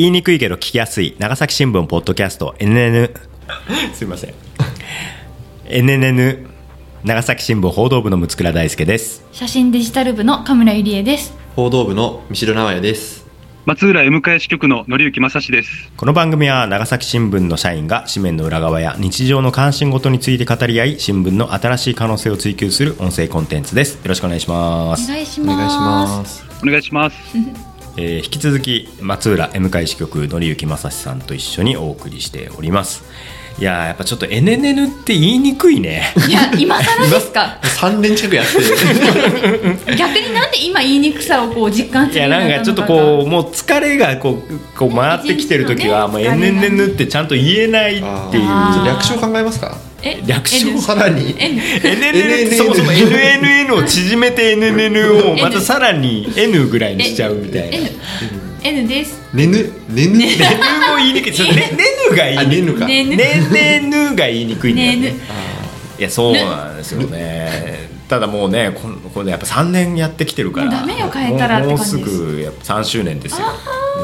言いにくいけど聞きやすい。長崎新聞ポッドキャスト。NN すいません。NNN 長崎新聞報道部の六倉大輔です。写真デジタル部の神村ゆりえです。報道部の三代直也です。松浦 M 返し局の則之正史です。この番組は長崎新聞の社員が紙面の裏側や日常の関心事について語り合い新聞の新しい可能性を追求する音声コンテンツです。よろしくお願いします。お願いしお願いしますます。お願いします えー引き続き松浦 M 会支局則之正史さんと一緒にお送りしております。いやーやっぱちょっと NNN って言いにくいね。いや今更ですか？3年近くやって。逆になんで今言いにくさをこう実感すいやるようになんかちょっとこうもう疲れがこうこう回ってきてる時はもう NNN ってちゃんと言えないっていう。略称考えますか？え略称 N さらに N NNN ってそもそも NNN を縮めて NNN をまたさらに N ぐらいにしちゃうみたいな。N N です。ねぬねぬ N も言いにくい。ね N が言いあにくい。ねねぬ。ねねぬが言いにくいんだよね。ねぬ。いやそうなんですよね。ただもうねここれやっぱ3年やってきてるから。もうダメよ変えたらもうすぐやっぱ3周年ですよ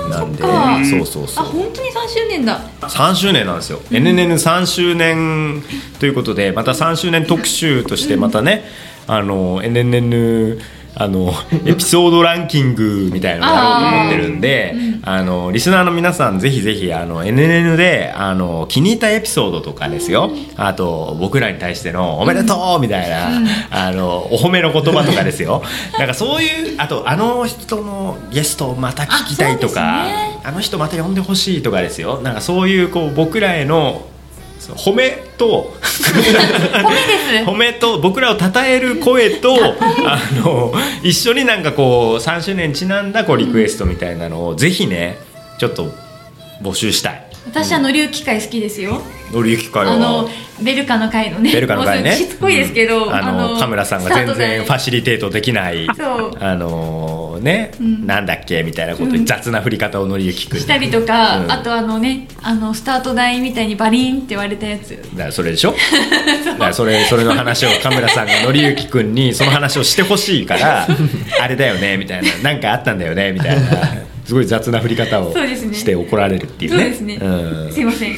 なんで。そうそうそう。あ本当に3周年だ。3周年なんですよ、NNN3 周年ということでまた3周年特集としてまたね、あの NNN あのエピソードランキングみたいなのやろうと思ってるんであのリスナーの皆さんぜひぜひあの NNN であの気に入ったエピソードとかですよ。あと僕らに対しての「おめでとう!」みたいな、あのお褒めの言葉とかですよ。なんかそういうあとあの人のゲストまた聞きたいとかあね。あの人また呼んでほしいとかですよ。なんかそういうこう僕らへの褒めと褒めと僕らを称える声とあの一緒になんかこう3周年にちなんだこうリクエストみたいなのをぜひねちょっと募集したい。私あの龍機会好きですよ。乗り行き会あのはベルカの会のねベルカの会ね。しつこいですけど、あのカムラさんが全然ファシリテートできないあのね、ん。なんだっけみたいなことで雑な振り方を乗り行きくんしたりとか、うん。あとあのねあのスタート台みたいにバリンって言われたやつ。だからそれでしょ？だそれそれの話をカメラさんが紀之君にその話をしてほしいから あれだよねみたいな。なんかあったんだよねみたいなすごい雑な振り方をして怒られるっていうね。そうですね、うん。すいません。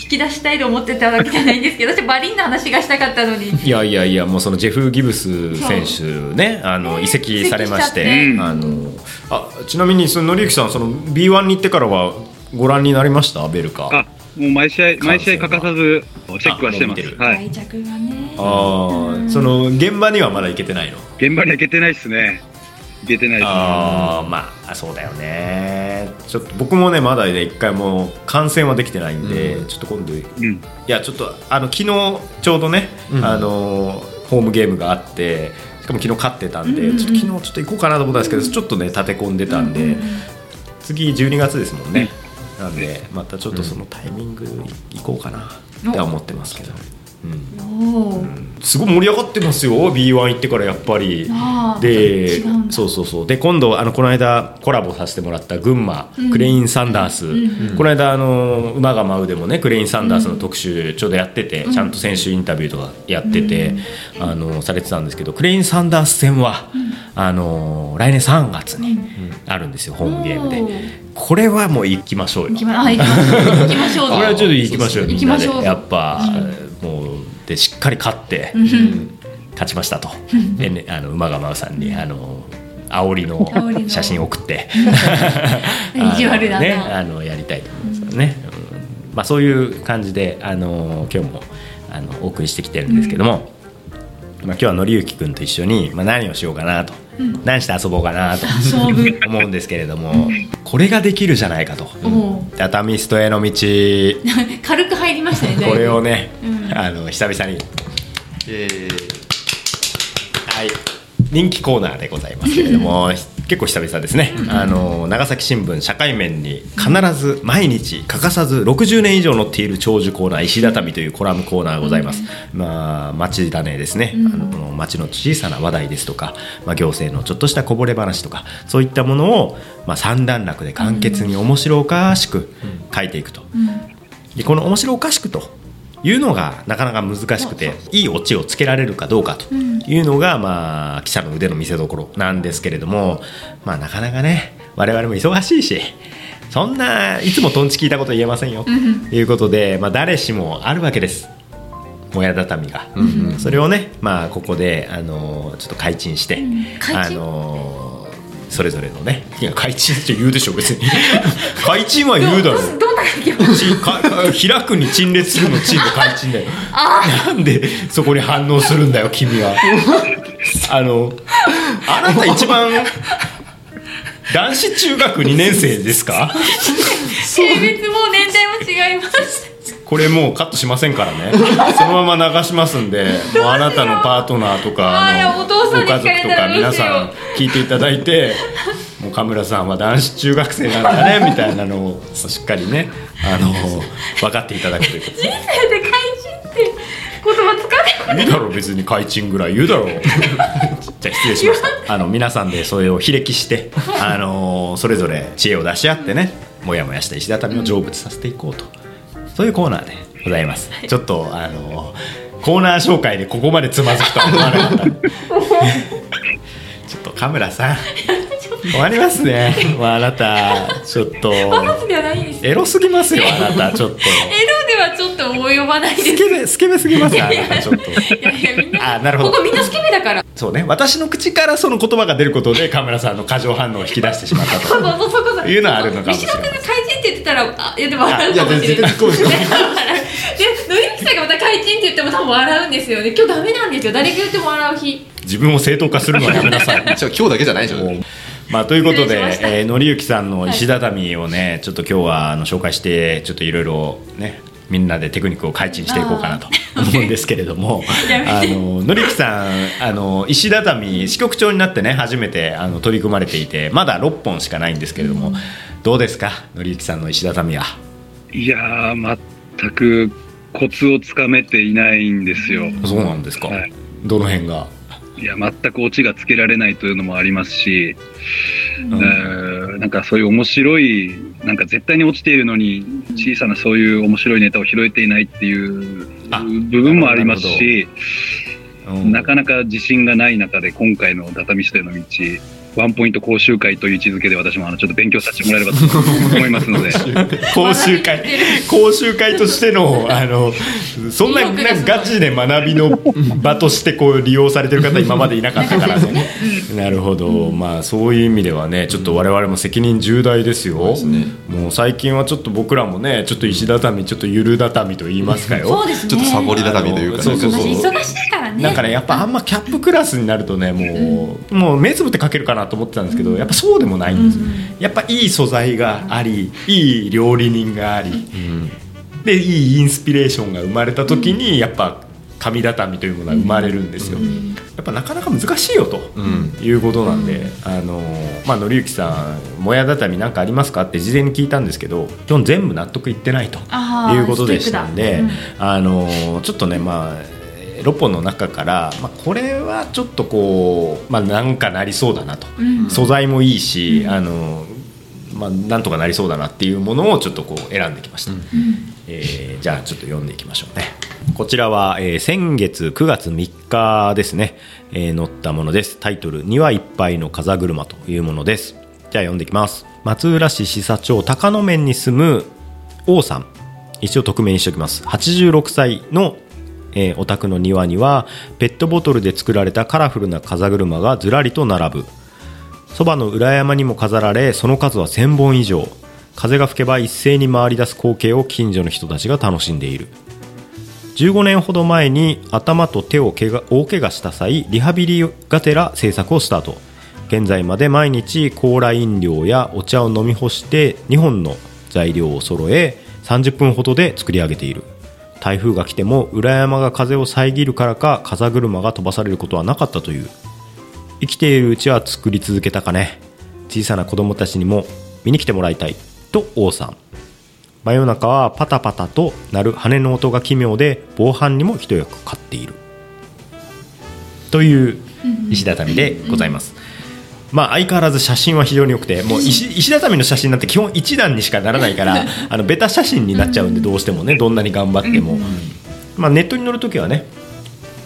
引き出したいと思ってたわけじゃないんですけど私バリンの話がしたかったのに。いやいやいやもうそのジェフ・ギブス選手ねあのね移籍されましてあのあちなみにその紀之さんその B1 に行ってからはご覧になりました？ベルカ。あもう毎試合毎試合欠かさずチェックはしてます。はい。愛着がね。あーその現場にはまだ行けてないの？現場には行けてないですね行けてないあーまあそうだよね。ちょっと僕もねまだね一回も観戦はできてないんで、うん。ちょっと今度いうん。やちょっとあの昨日ちょうどね、うん。あのホームゲームがあってしかも昨日勝ってたんで、うん。ちょっと昨日ちょっと行こうかなと思ったんですけどちょっとね立て込んでたんで、うん。次12月ですもんね、なんでまたちょっとそのタイミング行こうかなって思ってますけど、すごい盛り上がってますよ。B1 行ってからやっぱり。でそうそうそう。で今度あのこの間コラボさせてもらった群馬、うん。クレイン・サンダース、んこの間あの馬が舞うでもねクレイン・サンダースの特集ちょうどやってて、ちゃんと選手インタビューとかやってて、あのされてたんですけどクレイン・サンダース戦は、あの来年3月にあるんですよ、ホームゲームで。これはもう行きましょうよ。行きましょう行きましょう これはちょっと行きましょうよ行きましょうやっぱ、っかり勝って、勝ちましたと、でね、あの馬が舞うさんにあの煽りの煽りの。写真送って。意地悪だねあのやりたいと思うんですけどね、うん。まあ、そういう感じであの今日もあのお送りしてきてるんですけども、まあ、今日は紀之君と一緒に、まあ、何をしようかなと、何して遊ぼうかなと思うんですけれどもこれができるじゃないかと。おーダタミストへの道。軽く入りましたね。これをね、うん。あの久々に、えはい、人気コーナーでございますけれども結構久々ですね、あの長崎新聞社会面に必ず毎日欠かさず60年以上載っている長寿コーナー石畳というコラムコーナーがございます、まあ町種ですね、あの町の小さな話題ですとか、まあ、行政のちょっとしたこぼれ話とかそういったものを、まあ、三段落で簡潔に面白おかしく書いていくと、でこの面白おかしくというのがなかなか難しくていいオチをつけられるかどうかというのが、まあ、記者の腕の見せ所なんですけれども、まあ、なかなかね我々も忙しいしそんないつもトンチ聞いたこと言えませんよ。ということで、まあ、誰しもあるわけです。もや畳が、それをね、まあ、ここで、あのちょっと開陳して、あのそれぞれのね。いや開陳って言うでしょ別に。開陳は言うだろど開くに陳列す。るの陳で開陳だよなんでそこに反応するんだよ君は。あのあなた一番男子中学2年生ですか？性別も年代も違いますこれもうカットしませんからね。そのまま流しますんでもうあなたのパートナーとかあのご家族と聞か皆さん聞いていただいてもう神村さんは男子中学生なんだね みたいなのをしっかりねあの分かっていただくということ。人生で怪人って言葉使って言うだろ別に開陳ぐらい言うだろ。じゃあ失礼しました。あの皆さんでそれを比歴してあのそれぞれ知恵を出し合ってねもやもやした石畳を成仏させていこうと、そういうコーナーでございます、ちょっとあのコーナー紹介でここまでつまずくとは思わなかった。ちょっとカムラさん。終わりますね。もうあなたちょっとエロすぎますよあなた ちょっと。エロではちょっと及ばないです。スケベスケベすぎますあなたちょっと。いやいやみんなあなるほど。ここみんなスケベだから。そうね。私の口からその言葉が出ることでカメラさんの過剰反応を引き出してしまったと。いうのはあるのかもしれないって言ってたらあいやでも笑うあいやかもしれないでしょ でのりきさんがまた怪人って言っても多分笑うんですよね。今日ダメなんですよ。誰が言っても笑う日。自分を正当化するのはやめなさい。じゃあ今日だけじゃないでしょ。まあ、ということでしえー、のりゆきさんの石畳をね、ちょっと今日はあの紹介してちょっといろいろねみんなでテクニックを開陳していこうかなと 思うんですけれどもあののりゆきさんあの石畳支局長になってね初めてあの取り組まれていてまだ6本しかないんですけれども、どうですか？のりゆきさんの石畳は。いやー、全くコツをつかめていないんですよ。そうなんですか、はい。どの辺が？いや、全くオチがつけられないというのもありますし、ん。えーなんかそういう面白い、なんか絶対に落ちているのに、小さなそういう面白いネタを拾えていないっていうあ部分もありますし、うん。なかなか自信がない中で、今回の畳ステの道、ワンポイント講習会という位置づけで私もあのちょっと勉強させてもらえればと思いますので、講習会。講習会としてのあのそんななんかガチで学びの場としてこう利用されてる方今までいなかったからね。なるほど、まあそういう意味ではねちょっと我々も責任重大ですよ。すね。もう最近はちょっと僕らもねちょっと石畳ちょっとゆる畳と言いますかよ。そうですね。ちょっとサボり畳というかね。そうそうそう。私忙しいからね。なんかねやっぱあんまキャップクラスになるとねもう,、もう目つぶって書けるかなと思ってたんですけどやっぱそうでもないんです、やっぱいい素材がありいい料理人があり、でいいインスピレーションが生まれた時にやっぱ紙畳というものは生まれるんですよ、やっぱなかなか難しいよと、うん。いうことなんで、あのまあのりゆきさんもや畳なんかありますかって事前に聞いたんですけど基本全部納得いってないということでしたんで、あのちょっとねまあ6本の中から、まあ、これはちょっとこう、まあ、なんかなりそうだなと、うん。素材もいいし、あのまあ、なんとかなりそうだなっていうものをちょっとこう選んできました、えーじゃあちょっと読んでいきましょうね。こちらは、えー先月9月3日ですね、えー載ったものです。タイトル「庭いっぱいの風車」というものです。じゃあ読んでいきます。松浦市視察町高野面に住む王さん。一応匿名にしておきます。86歳の、えーお宅の庭にはペットボトルで作られたカラフルな風車がずらりと並ぶ。そばの裏山にも飾られその数は1000本以上。風が吹けば一斉に回り出す光景を近所の人たちが楽しんでいる。15年ほど前に頭と手を怪我大怪我した際リハビリがてら制作をスタート。現在まで毎日コーラ飲料やお茶を飲み干して2本の材料を揃え30分ほどで作り上げている。台風が来ても裏山が風を遮るからか風車が飛ばされることはなかったという。生きているうちは作り続けたかね。小さな子供たちにも見に来てもらいたい。と王さん。真夜中はパタパタと鳴る羽の音が奇妙で防犯にも一役買っている。という石畳でございます、まあ相変わらず写真は非常に良くてもう 石石畳の写真なんて基本一段にしかならないから あのベタ写真になっちゃうんでどうしてもねどんなに頑張っても、まあ、ネットに載るときはね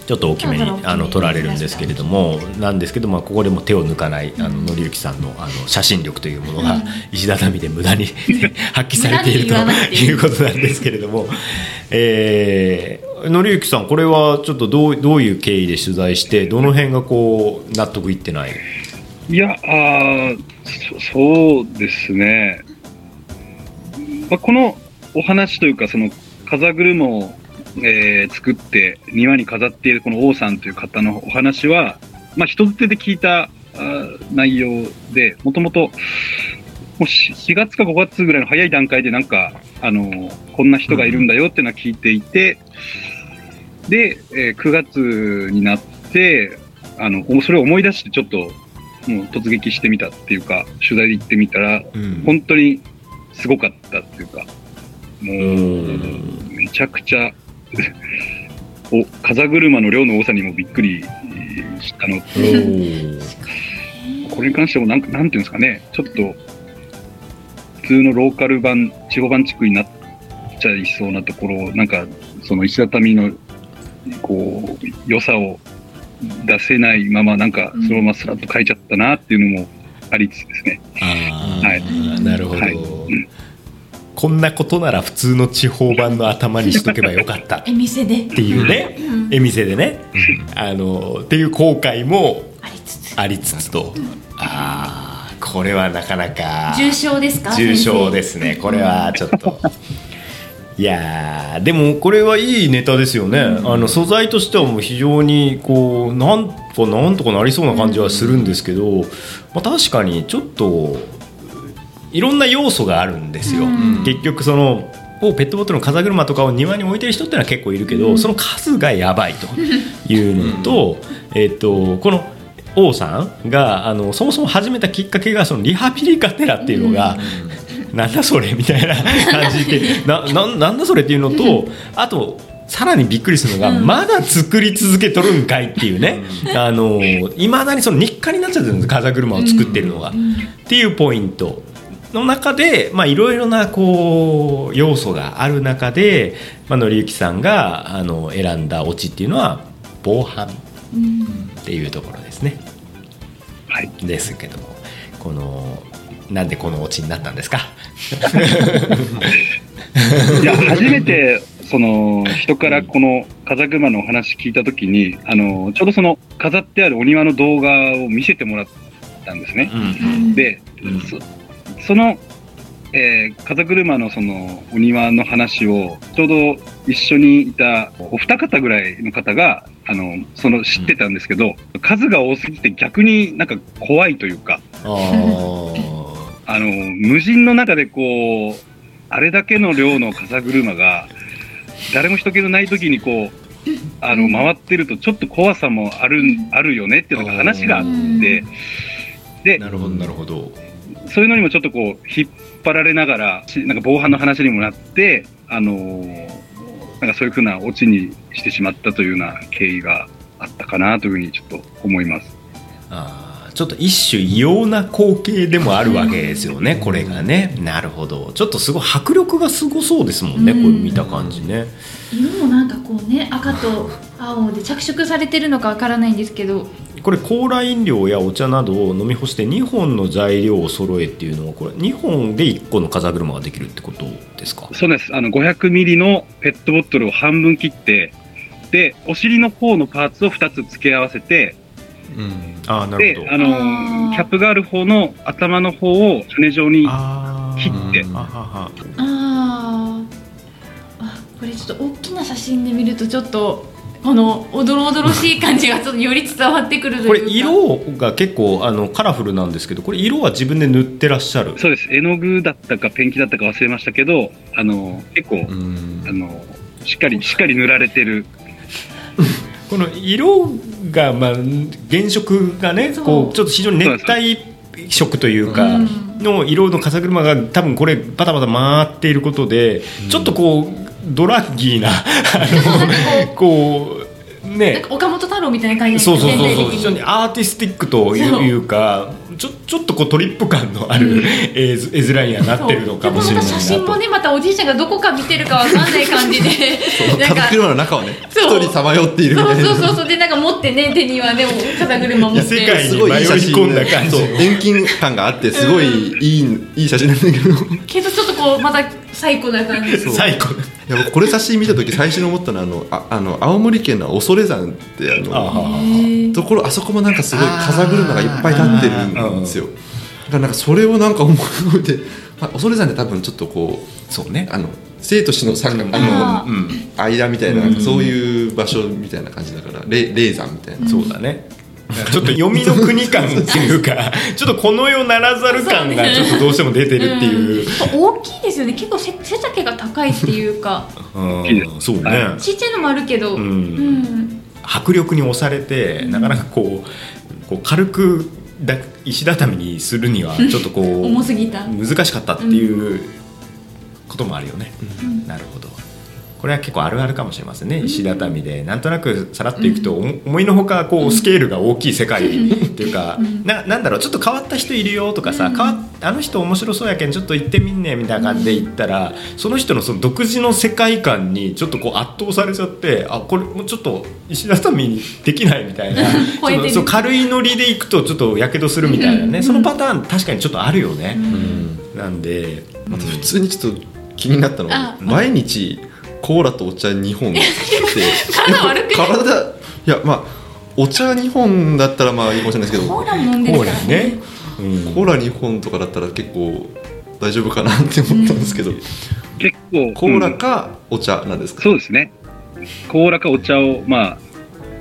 ちょっと大きめにあの取られるんですけれどもなんですけど、まあ、ここでも手を抜かないあののりゆきさんのあの写真力というものが石畳で無駄に 発揮されているということなんですけれども、えー、のりゆきさんこれはちょっとどうどういう経緯で取材してどの辺がこう納得いってない？いや、あそそうですね。まあ、このお話というか、その風車を、えー作って庭に飾っているこの王さんという方のお話は、まあ、人づてで聞いたあ内容で、もともともし4月か5月ぐらいの早い段階でなんか、あのこんな人がいるんだよっていうのは聞いていて、で、えー9月になって、あのそれを思い出してちょっともう突撃してみたっていうか、取材で行ってみたら、うん。本当にすごかったっていうか、もうう、めちゃくちゃ、お風車の量の多さにもびっくりしたの。と、これに関してもなんか、なんていうんですかね、ちょっと、普通のローカル版、地方版地区になっちゃいそうなところを、なんか、その石畳の、こう、良さを出せないまま、なんか、そのままスラッと書いちゃったなっていうのもありつつですね。あーはい。なるほど、はい。うん。こんなことなら普通の地方版の頭にしとけばよかった。っ え店で？ていうね。うん。え店でね。あのっていう後悔もありつつ。ありつつと。ああこれはなかなか。重症ですか？重症ですね。これはちょっといやーでもこれはいいネタですよね、あの素材としてはもう非常にこうなんかなんとかなりそうな感じはするんですけど、まあ、確かにちょっといろんな要素があるんですよ、うん。結局そのをペットボトルの風車とかを庭に置いてる人ってのは結構いるけど、その数がやばいというのと、えっとこの王さんがあのそもそも始めたきっかけがそのリハビリカテラっていうのが、なんだそれみたいな感じでなななんだそれっていうのとあとさらにびっくりするのが、まだ作り続けとるんかいっていうね。いまだにその日課になっちゃってるんです風車を作ってるのが、っていうポイント。の中でまあいろいろなこう要素がある中で、まあのりゆきさんがあの選んだオチっていうのは防犯っていうところですね。はい。ですけども。このなんでこのオチになったんですか？いや、初めて、その、人からこの風車のお話聞いたときに、あの、ちょうどその、飾ってあるお庭の動画を見せてもらったんですね。で、うん。そその、えー風車のそのお庭の話をちょうど一緒にいたお二方ぐらいの方があのその知ってたんですけど、数が多すぎて逆になんか怖いというかあの無人の中でこうあれだけの量の風車が誰も人気のない時にこうあの回ってるとちょっと怖さもあるあるよねっていうのが話があってでなるほどなるほど。そういうのにもちょっとこう引っ張られながらしなんか防犯の話にもなってあのーなんかそういうふうなオチにしてしまったというような経緯があったかなというふうにちょっと思います。あーちょっと一種異様な光景でもあるわけですよね、これがね。なるほど。ちょっとすごい迫力がすごそうですもんね、うん。これ見た感じね。色もなんかこうね赤と青で着色されてるのかわからないんですけど。これコーラ飲料やお茶などを飲み干して2本の材料を揃えっていうのはこれ2本で1個の風車ができるってことですか？そうです。あの、500ミリのペットボトルを半分切って、で、お尻の方のパーツを2つ付け合わせて、ああなでるほ、ど。ああー。の、キャップがある方の頭の方を羽状に切って。あはは。あこれちょっと大きな写真で見るとちょっとこのおどろおどろしい感じがちょっとより伝わってくるというか。これ色が結構あのカラフルなんですけどこれ色は自分で塗ってらっしゃる。そうです。絵の具だったかペンキだったか忘れましたけど、あの、結構、うん。あの、しっかり、しっかり塗られてる。この色が、まあ、原色がねこうちょっと非常に熱帯色というかうん。の色の風車が多分これバタバタ回っていることで、ちょっとこうドラッギーなあの こうね。岡本太郎みたいな感じそうそうそうそう。非常に。にアーティスティックというかちょちょっとこうトリップ感のある絵図絵面にはなってるのかもしれない写真もねまたおじいちゃんがどこか見てるかわかんない感じで。なんか風車の中をねそう。一人さまよっているみたいな。そうそうそう。そうでなんか持ってね手にはね風車持って。世界すごいいい写真。迷い込んだ感じ遠近感があってすごいいい,、いい写真なんだけど。いけどちょっとこうまた最高な感じ。最高や僕これ写真見た時最初に思ったのはあのああの青森県の恐山ってあのあところあそこもなんかすごい風車がいっぱい立ってるんですよ。だからなんかそれをなんか思い浮いて、まあ、恐山って多分ちょっとこうそうね。あの生と死の三角ああの、うん。間みたいなそういう場所みたいな感じだから霊霊山みたいな、そうだねちょっと読みの国感っていうか ちょっとこの世ならざる感がちょっとどうしても出てるっていう。うん。大きいですよね。結構背背丈が高いっていうか。うんそうね。はちっちゃいのもあるけど、うん。うん。迫力に押されてなかなかこうこう軽くだ石畳にするにはちょっとこう 重すぎた。難しかったっていうこともあるよね、なるほどこれは結構あるあるかもしれませんね。石畳で。なんとなくさらっといくと、思思いのほかこうスケールが大きい世界っていうか、ななんだろうちょっと変わった人いるよとかさ、変わあの人面白そうやけんちょっと行ってみんねみたいな感じで行ったら、その人のその独自の世界観にちょっとこう圧倒されちゃってあこれもうちょっと石畳にできないみたいな。そ軽いノリで行くとちょっとやけどするみたいなね、そのパターン確かにちょっとあるよね。なんで、あと普通にちょっと気になったのはあ毎日コーラとお茶2本って。体悪くない。体いやまあお茶2本だったらまあいいかもしれないですけど。コーラも飲んでるコーからラね。うん。コーラ2本とかだったら結構大丈夫かなって思ったんですけど、結構、コーラうんかお茶なんですか、そうですね。コーラかお茶を、まあ、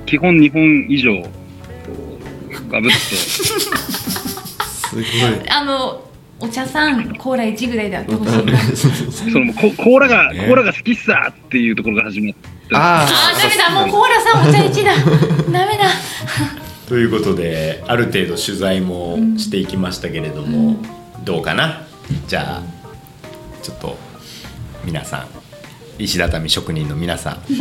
基本2本以上、ガブッすごい。あのお茶さんコーラ1ぐらいであってほしいな。そうそうそう。と、そのココーラが、ね。コーラが好きっさっていうところが始まった。ああーダメだもうコーラさんお茶1だ。ダメだ。ということである程度取材もしていきましたけれども、どうかな？じゃあちょっと皆さん石畳職人の皆さん。い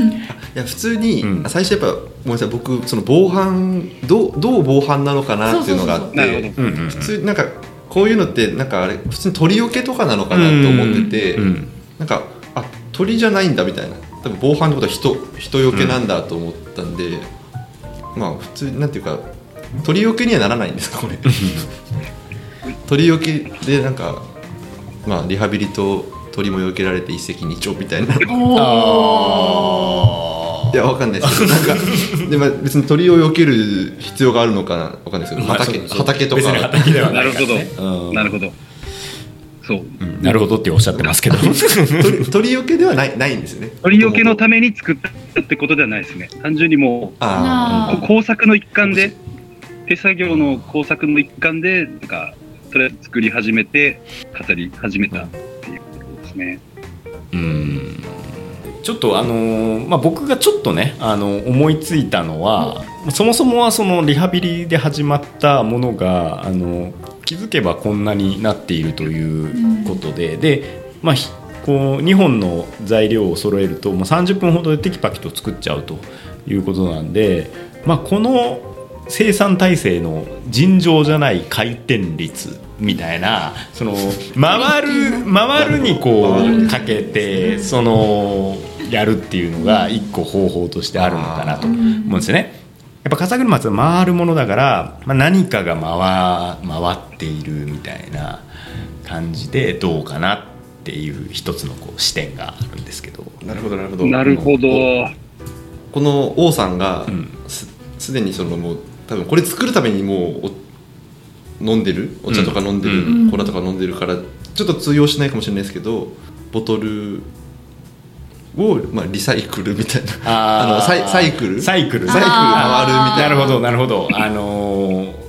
や普通に、うん。最初やっぱごめんなさい僕その防犯どうどう防犯なのかなっていうのがあって普通になんかこういうのってなんかあれ普通に鳥よけとかなのかなと思ってて、うんうんなんかあ鳥じゃないんだみたいな。多分防犯ってことは人人よけなんだと思ったんで、まあ普通になんていうか鳥よけにはならないんですかこれ。鳥よけでなんかまあリハビリと鳥もよけられて一石二鳥みたいな。あいやわかんないです。け どなんかで、まあ、別に鳥をよける必要があるのかなわかんないですけどまあ畑,、畑と別にか畑ではなないるほど。うん。なるほど。そう。うん。なるほどっておっしゃってますけど。鳥鳥よけではないないんですよね。鳥よけのために作ったってことではないですね。単純にもああう、こ工作の一環で、手作業の工作の一環で、なんか、それ作り始めて、語り始めたっていうことですね。うんちょっとあのーまあ、僕がちょっとねあの思いついたのは、そもそもはそのリハビリで始まったものがあの気づけばこんなになっているということで、で、まあ、こう2本の材料を揃えるともう30分ほどでテキパキと作っちゃうということなんで、まあ、この生産体制の尋常じゃない回転率みたいなその回る回るにこうかけてそのやるっていうのが一個方法としてあるのかなと思うんですよね。やっぱ風車って回るものだから、まあ、何かが回回っているみたいな感じでどうかなっていう一つのこう視点があるんですけど。あなるほどなるほど。なるほど。この王さんがうん。すすでにそのもう多分これ作るためにもうお飲んでる？お茶とか飲んでる、うん。コーラとか飲んでるからちょっと通用しないかもしれないですけどボトルを、まあ、リサイクルみたいな。あー。あのサイサイクル？サイクル。サイクル回るみあーたいな。なるほどなるほど。あのー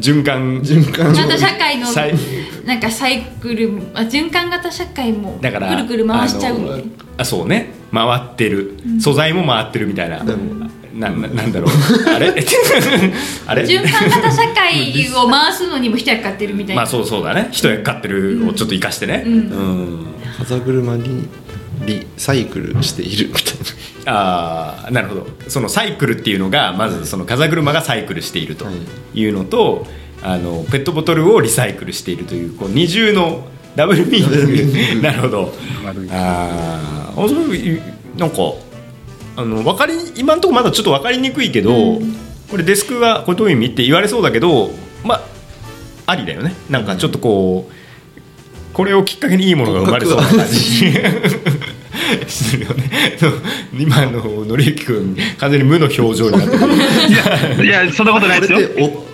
循環。循環。ちゃんと社会のサイ。なんかサイクルあ循環型社会もだからくるくる回しちゃうみたいなあそうね。回ってる、素材も回ってるみたいな、んなななんだろう。あれ？あれ？循環型社会を回すのにも一役買ってるみたいな、まあそうそうだね。一役買ってるをちょっと生かしてね、うん。うん。風車にリサイクルしているみたいあーなるほど。そのサイクルっていうのがまずその風車がサイクルしているとはい。いうのと、あのペットボトルをリサイクルしているというこう二重のダブルミーニング。なるほど。あーあそれなんかあの分かり今のところまだちょっと分かりにくいけど、これデスクはこれどういう意味って言われそうだけどまあありだよね。なんかちょっとこうこれをきっかけにいいものが生まれそうな感じするよね。そう今ののりゆき君完全に無の表情になってる。いやそんなことないこですよ。れってお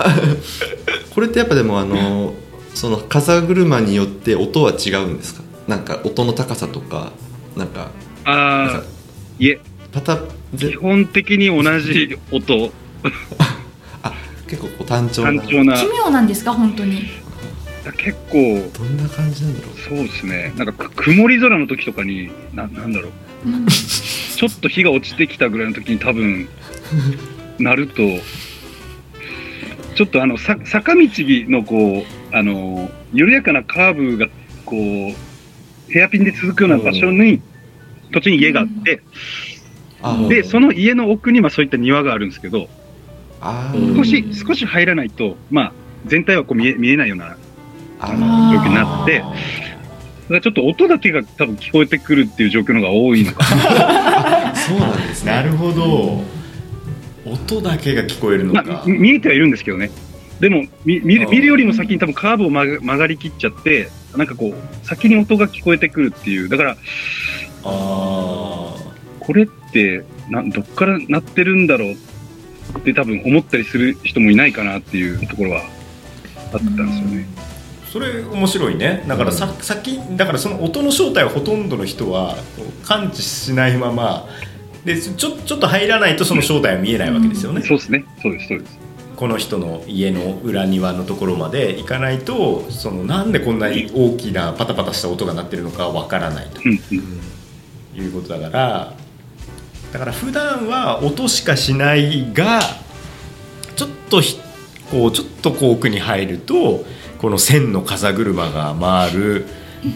これってやっぱでもあのその風車によって音は違うんですか？なんか音の高さとかなんかああかいえ。パタ基ぜ本的に同じ 音。あ結構こう単調な。単調な。奇妙なんですか？本当に結構どんな感じなんだろう？そうですね。なんかく曇り空の時とかにななんだろう。うん。ちょっと日が落ちてきたぐらいの時に多分なるとちょっとあのさ坂道のこうあの緩やかなカーブがこうヘアピンで続くような場所に土地に家があって、あでその家の奥にまあそういった庭があるんですけど少し少し入らないとまあ全体はこう見え見えないようなああの状況になってだからちょっと音だけが多分聞こえてくるっていう状況の方が多いのかそうなんですねなるほど音だけが聞こえるのまか見えてはいるんですけどね。でも、み見見るよりも先に多分カーブを曲がりきっちゃって、なんかこう、先に音が聞こえてくるっていう。だから、あこれって、なんどっから鳴ってるんだろうって多分思ったりする人もいないかなっていうところはあったんですよね。ーそれ面白いねだからさ、先だからその音の正体をほとんどの人は感知しないままでちょちょっと入らないとその正体は見えないわけですよね、そうですね。そうです、そうです。この人の家の裏庭のところまで行かないとそのなんでこんなに大きなパタパタした音が鳴ってるのかわからないとうんうん。いうことだからだから普段は音しかしないがちょっとひこうちょっとこう奥に入るとこの千の風車が回る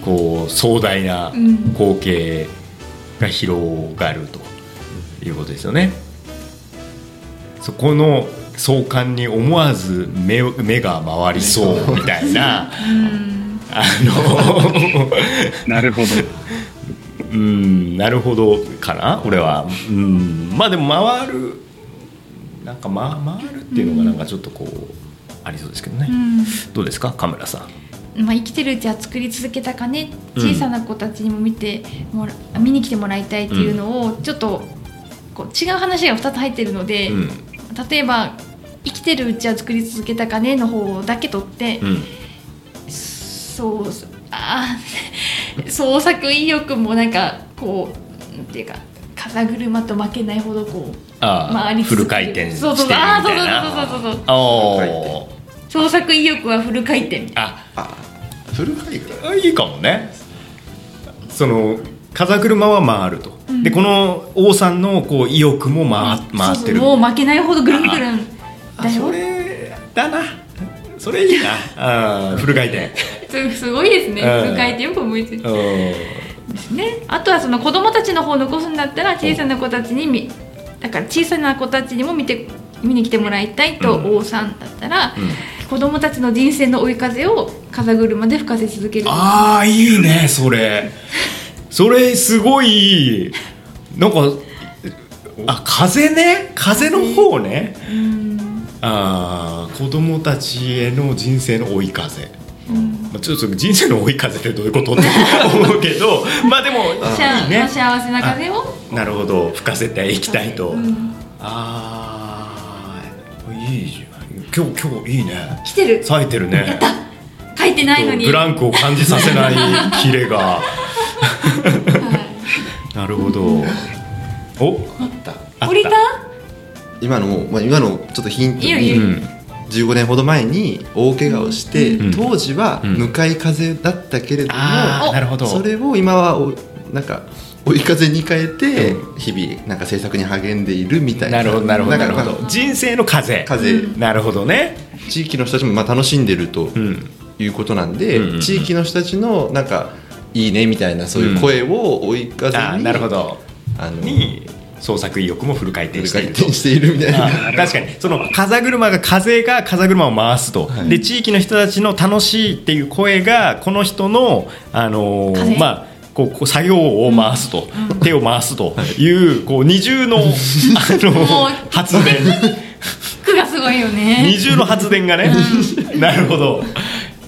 こう壮大なうん。光景が広がるということですよね。そこの壮観に思わず目目が回りそうみたいな。うん。あの なるほど。うんなるほどかな？俺は。うん。まあでも回るなんか、ま、回るっていうのがなんかちょっとこうありそうですけどね、どうですかカメラさん？まあ、生きてるうちは作り続けたかね。うん。小さな子たちにも見てもら見に来てもらいたいっていうのをちょっとこう違う話が2つ入ってるので、うん。例えば「生きてるうちは作り続けたかね」の方だけ取って、うん。そうあー創作意欲もなんかこうなんていうか風車と負けないほどこうああフル回転してるみたいあーそうなそうそうそうそうそう創作意欲はフル回転。ああフル回転？あいいかもね。その風車は回ると、でこの王さんのこう意欲も回回ってる。もう負けないほどぐるんぐるん。だよ。あそれだな。それいいな。あーフル回転。すすごいですね。うん。フル回転よく思いついた。うん。ですね。あとはその子供たちの方を残すんだったら小さな子たちにみだから小さな子たちにも見て見に来てもらいたいとうん。王さんだったら、子供たちの人生の追い風を風車で吹かせ続ける。ああいいねそれ。それすごいなんかあ風ね？風の方ね？うん。ああ子供たちへの人生の追い風。うん。まあちょっと人生の追い風ってどういうことって 思うけど。まあでもいいね。幸せな風を。なるほど。吹かせていきたいと、うん。ああいいじゃん今日今日いいね。来てる。冴えてるね。書いてないのに。ブランクを感じさせない キレが。はい。なるほど。お？あった。あった。降りた？今のも、まあ、今のちょっとヒントいいよいいよ。にうん。15年ほど前に大怪我をして、うん。当時はうん。向かい風だったけれども、ああなるほど。それを今はおなんか追い風に変えて日々なんか制作に励んでいるみたいな。なるほどなるほどなるほど。人生の風。風、なるほどね。地域の人たちもまあ楽しんでるとうん。いうことなんで、うんうんうん。地域の人たちのなんかいいねみたいなそういう声を追い風に、あーなるほど。あのに創作意欲もフル回転回しているしているみたいな。あ確かに。その風車が風が風車を回すと、はい。で地域の人たちの楽しいっていう声がこの人の、あのー風。まあこうこう作業を回すと、手を回すというこう二重の あの発電。句がすごいよね。二重の発電がね、なるほど。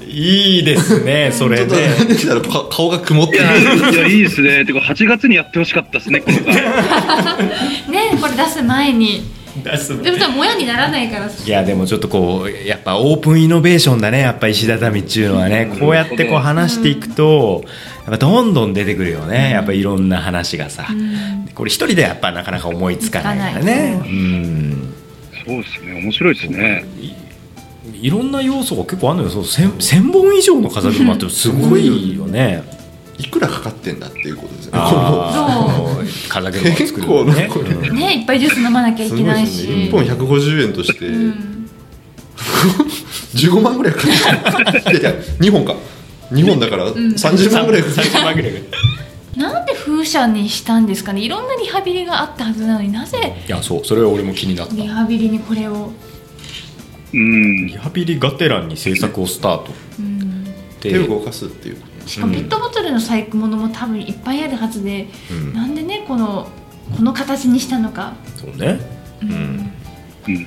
いいですねそれちょっとでなんで来たらか顔が曇っていや、る。いや、いいですね。てか、8月にやってほしかったですね、この回。ねこれ出す前に出すでもさもやにならないからいやでもちょっとこうやっぱオープンイノベーションだね。やっぱ石畳っていうのはね。こうやってこう話していくとやっぱどんどん出てくるよね。やっぱいろんな話がさ。これ一人でやっぱなかなか思いつかないからね。うん。そうですね。面白いですね。いろんな要素が結構あるのよ。そう千千本以上の風車ってすごいよねいくらかかってんだっていうことですよね。結構なこれうんねいっぱいジュース飲まなきゃいけないし。すごいですね。1本150円としてうん。15万ぐらいかかってる。いやいや2本か。2本だから30万ぐらいかかって30万ぐらいなんで風車にしたんですかね。いろんなリハビリがあったはずなのになぜいやそう。それは俺も気になった。リハビリにこれを、うん。リ。ハビリがてらに制作をスタート。うん、で手を動かすっていうしかもペットボトルの細工物も多分いっぱいあるはずで、うん。なんでねこのこの形にしたのか、そうね。うん。うん。うん。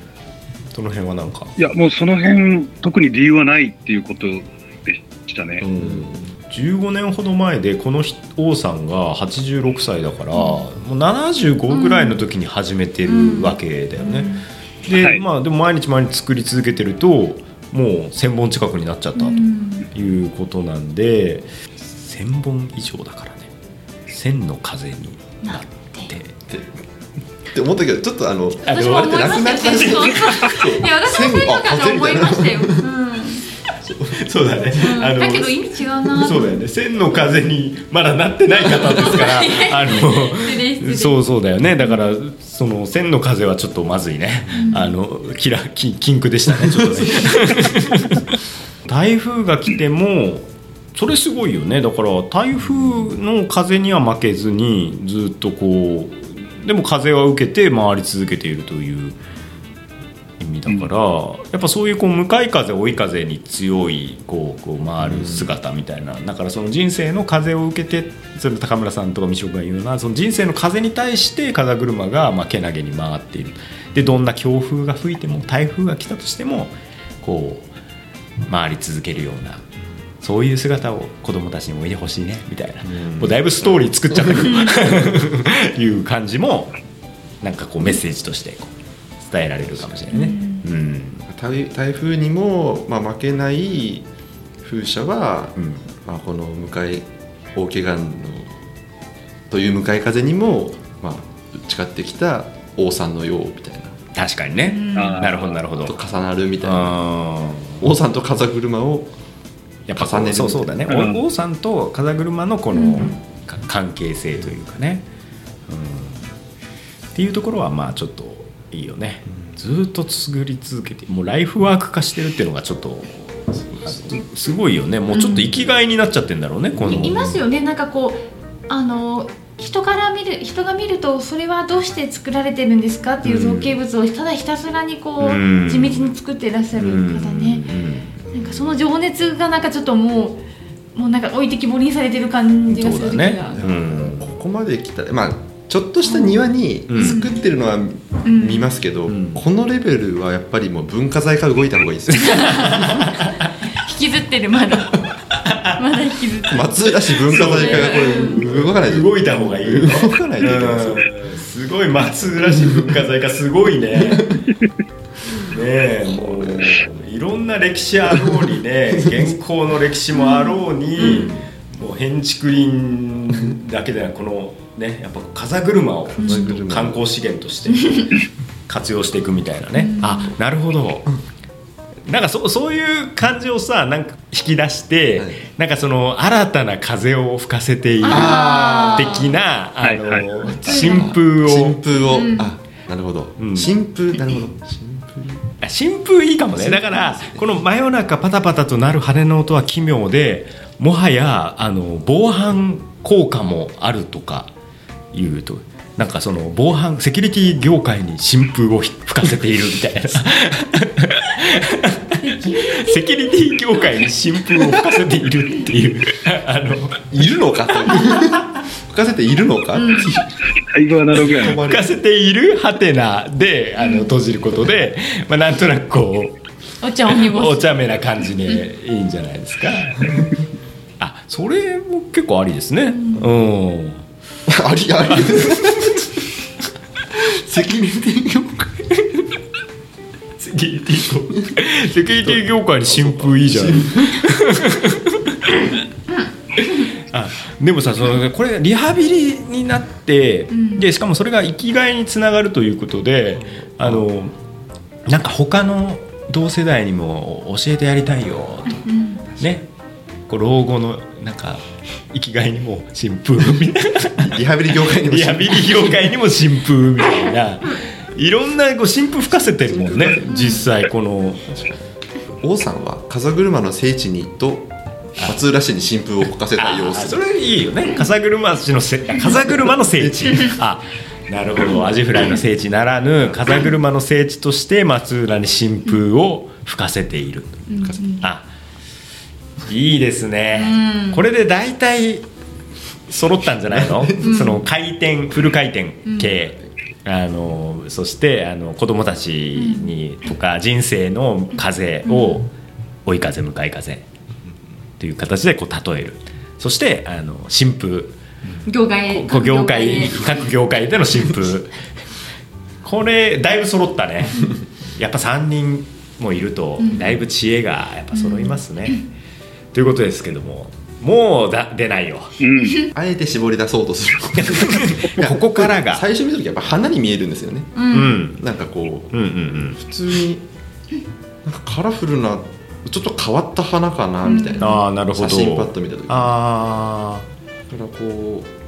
その辺はなんか。いや、もうその辺、特に理由はないっていうことでしたね。15年ほど前でこの人王さんが86歳だから、もう75ぐらいの時に始めてるわけだよね、で、はい。まあでも毎日毎日作り続けてるともう1000本近くになっちゃったとうんいうことなんで、1000本以上だからね。1000の風になって。って思ったけどちょっとあのあで私も思いまなくなったしいや私もそう。いうのかと思いましたよ、うん そうだね、うん。あのだけど意味違うな。そうだよね。千の風にまだなってない方ですから あのそうそうだよね。だからその千の風はちょっとまずいね、あのキラキ禁句でしたねちょっとね。台風が来てもそれすごいよね。だから台風の風には負けずにずっとこうでも風は受けて回り続けているという意味だから、やっぱそういうこう向かい風追い風に強いこうこう回る姿みたいな、だからその人生の風を受けてそれ高村さんとか三島君が言うようなその人生の風に対して風車がまあけなげに回っている。でどんな強風が吹いても台風が来たとしてもこう回り続けるような。そういう姿を子供たちにも見てほしいねみたいな、もうだいぶストーリー作っちゃったけどいう感じもなんかこうメッセージとしてこう伝えられるかもしれないね。うん。台台風にも、まあ、負けない風車は、うん。まあ、この向かい大怪我のという向かい風にも、まあ、打ち勝ってきた王さんのようみたいな。確かにね、うん。なるほどなるほど。と重なるみたいな。あ王さんと風車をやっぱ重ねるそうそうだね、うん。お王さんと風車のこの、うん。か関係性というかね、うん、っていうところはまあちょっといいよね、ずっと作り続けてもうライフワーク化してるっていうのがちょっとすすごいよね。もうちょっと生きがいになっちゃってんだろうね、この。いいますよね。なんかこうあの人から見る人が見るとそれはどうして作られてるんですかっていう造形物をただひたすらにこう、うん。地道に作っていらっしゃる方ね、なんかその情熱がなんかちょっともうもうなんか置いてきぼりにされてる感じがする時が、そうだね。うん。ここまで来たらまあちょっとした庭にうん。作ってるのはん。見ますけど、うん。このレベルはやっぱりもう文化財化動いた方がいいですよ。引きずってるまだ。まだ引きずってる。松浦市文化財化がこれ動かないと。動いた方がいいよ。動かないといけないですごい松浦市文化財がすごいね。ねえもういろんな歴史あろうにね現行の歴史もあろうに、もう変築林だけでなくこのねやっぱ風車を観光資源として 活用していくみたいなね、あなるほど、なんかそそういう感じをさなんか引き出して、はい。なんかその新たな風を吹かせている的なあの、はい。はい新風を。新風を、うん。あなるほど、うん。新風？なるほど。新風？あ新風いいかもね。だからこの真夜中パタパタとなる羽の音は奇妙でもはやあの防犯効果もあるとかいうとなんかその防犯セキュリティ業界に新風を吹かせているみたいな。セキュリティ業界に新風を吹かせているっていう。あのいるのかと。吹かせているのか？っていうだいぶアナログやな。吹かせているハテナであの閉じることで、まあ、なんとなくこうお茶お茶目な感じでいいんじゃないですか？あ、それも結構ありですね。うん。ありあり。セキュリティ業界。セキュリティ業界、セキュリティ業界に新風いいじゃん。あでもさそのこれリハビリになって、ん。でしかもそれが生きがいにつながるということであのなんか他の同世代にも教えてやりたいよと。うん。ねこう老後のなんか生きがいにも新風みたいな。リハビリ業界にもリハビリ業界にも新風みたいな。いろんなこう新風吹かせてるもんね。実際この。王さんは風車の聖地にと松浦市に新風を吹かせた様あ子それいいよね。風車市のせあ風車の聖地。あなるほど。アジフライの聖地ならぬ風車の聖地として松浦に新風を吹かせている、あいいですね、うん。これで大体揃ったんじゃないの、その回転フル回転系、あのそしてあの子供たちにとか人生の風を追い風向かい風という形でこう例える。そしてあの新風業界。業界で各業界での新風これだいぶ揃ったね。やっぱ3人もいるとだいぶ知恵がやっぱ揃いますね、ということですけどももうだ出ないよ。うん。あえて絞り出そうとする。ここからが。最初見た時やっぱ花に見えるんですよね。ううん。んなんかこううんうんうん。普通になんかカラフルなちょっと変わった花かなみたいな、ああなるほど。写真パッと見た時。だかあらこう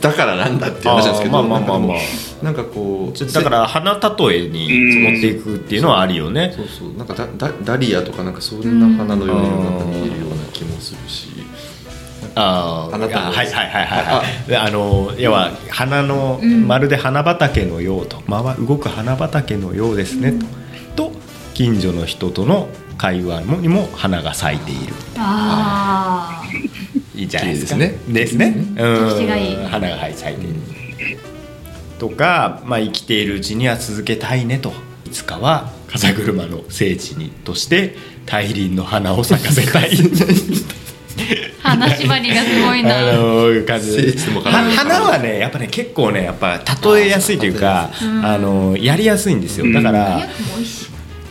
だからなんだっていうあ話なんですけどまあまあまあまあ。なんかこうだから花例えに持っていくっていうのはあるよね。そうそう。なんかダダダリアとかなんかそんな花のように見えるような気もするし、あーあなたはいはいはいはい。あの要は花の、うん。まるで花畑のようと、まわ動く花畑のようですね、とと近所の人との会話もにも花が咲いている。あいいじゃないですか。ね。ですね。うん。口がいい花が咲い。ている、とか、まあ、生きているうちには続けたいねと。いつかは風車の聖地にとして大輪の花を咲かせたい。あ花縛りがすごい あなのいう感じ花花はねやっぱね結構ねやっぱ例えやすいというかうん。あのやりやすいんですよ。だから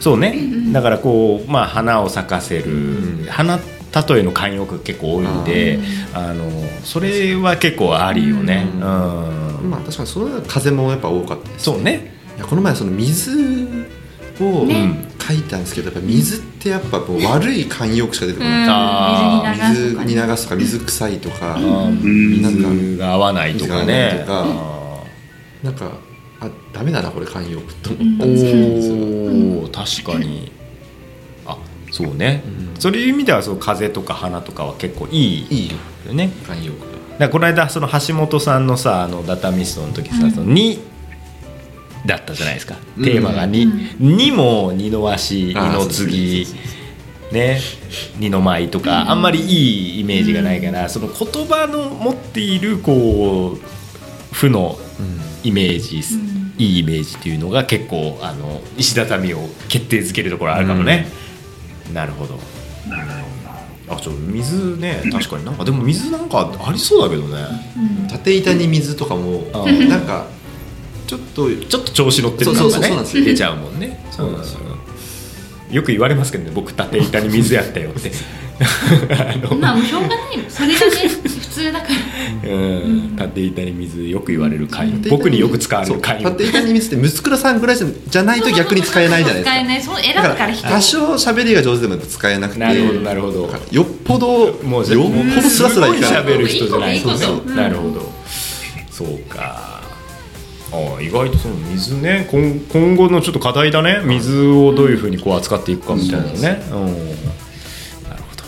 そうね。だからこうまあ花を咲かせる。花例えの慣用句結構多いんであのそれは結構ありよね。ううん。まあ確かにその風もやっぱ多かったですそうね。いやこの前その水をね。書いたんですけどやっぱ水ってやっぱもう悪い慣用句しか出てこない、あー。水に流すとかね。水臭いとか、あん。水が合わないとか水が合わなねいとか。あなんかあダメだなこれ慣用句とうん思ったんですけど、ーおー確かに。あそうね。うん。そういう意味ではそう風とか花とかは結構いいいいよ。ね。慣用句だからこの間その橋本さんのさあのダタミストの時さ、うん。その2だったじゃないですか、うんテーマが2、2も二の足二の次。ね。二の舞とか、あんまりいいイメージがないから、その言葉の持っているこう負のイメージ、ん。いいイメージっていうのが結構あの石畳を決定づけるところあるかもね、なるほど。あちょ水ね確かに。なんかでも水なんかありそうだけどね。縦板に水とかもあーなんかちょっとちょっと調子乗ってるそう感がね出ちゃうもんね。そうなんですよ。うんよく言われますけどね僕縦板に水やったよって。まあもうしょうがないもんそれがね普通だから。うん。縦板に水よく言われる回縦板僕によく使われる回縦板に水ってムツクラさんぐらいじゃないと逆に使えないじゃないですか。使えない。そう選ぶだかから多少喋りが上手でも使えなくて。なるほどなるほど。よっぽどもうよっぽどスラスラいかない。喋る人じゃないとね。なるほど。そうかああ意外とその水ね今今後のちょっと課題だね。水をどういうふうにこう扱っていくかみたいなね、うん、なるほど。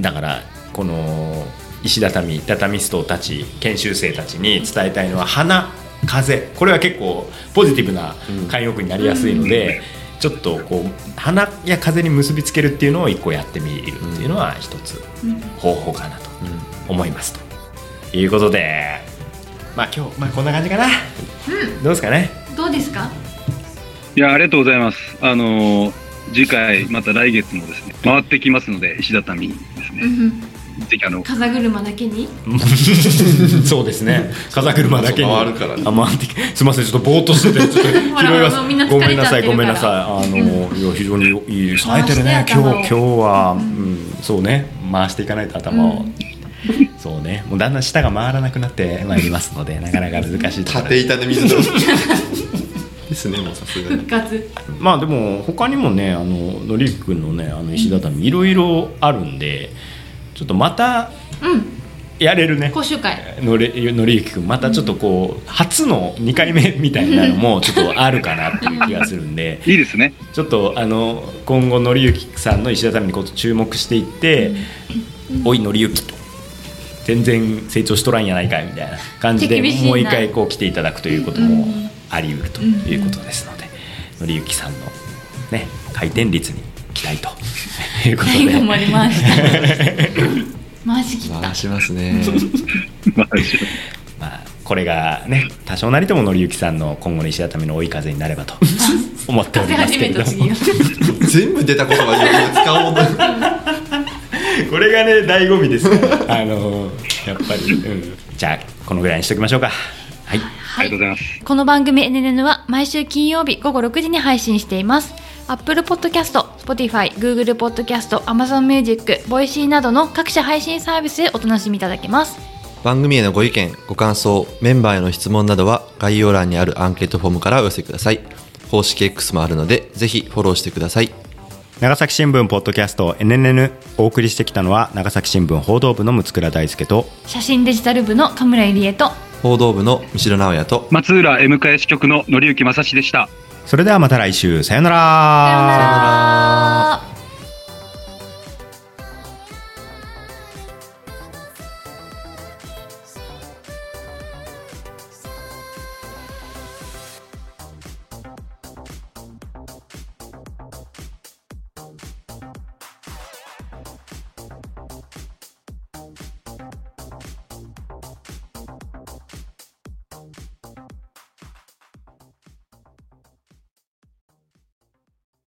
だからこの石畳畳ストたち研修生たちに伝えたいのは花風。これは結構ポジティブな慣用句になりやすいので、ちょっとこう花や風に結びつけるっていうのを一個やってみるっていうのは一つ方法かなと思いますということでまあ今日まあこんな感じかな、どうですかね。どうですか？いや、ありがとうございます。あのー次回、また来月もですね、回ってきますので、石畳ですね。ぜひ、あの、風車だけに？そうですね。風車だけに。回るからね。あ回ってきすみませんちょっとぼーっとしててちょっと 拾いほらます。もうみんなごめんな疲れちゃってるから。さいごめんなさい。あの、いや非常にいい冴えてるね今回して日今日は、うん、そうね。回していかないと頭を、そうね。もうだんだん舌が回らなくなってまいりますのでなかなか難しい縦板で水飲む。ですねもうさすがに。復活。まあでも他にもねあののりゆきくんのねあの石畳いろいろあるんでちょっとまたうん。やれるね。講習会。のりのりゆきくんまたちょっとこう、初の2回目みたいなのもちょっとあるかなっていう気がするんで いいですね。ちょっとあの今後のりゆきさんの石畳にこう注目していって「おいのりゆき」と。全然成長しとらんやないかいみたいな感じでもう一回こう来ていただくということもあり得るということですので、のりゆきさんのね回転率に期待ということで。はい頑張りました。回し切った回しますね。ま あまあ、これがね多少なりとものりゆきさんの今後の石畳の追い風になればと 思っております初けれども。全部出た言葉使おうと これがね醍醐味ですから あのやっぱり、うん、じゃあこのぐらいにしときましょうか。はい。ありがとうございます。この番組 NNN は毎週金曜日午後6時に配信しています。Apple Podcast、Spotify、Google Podcast、Amazon Music、Voicy などの各種配信サービスでお楽しみいただけます。番組へのご意見ご感想メンバーへの質問などは概要欄にあるアンケートフォームからお寄せください。公式 X もあるのでぜひフォローしてください長崎新聞ポッドキャスト NNN お送りしてきたのは長崎新聞報道部の六倉大輔と写真デジタル部の神村入江と報道部の三代直也と松浦 M 返し局ののりゆきまさしでした。それではまた来週さよなさようなら。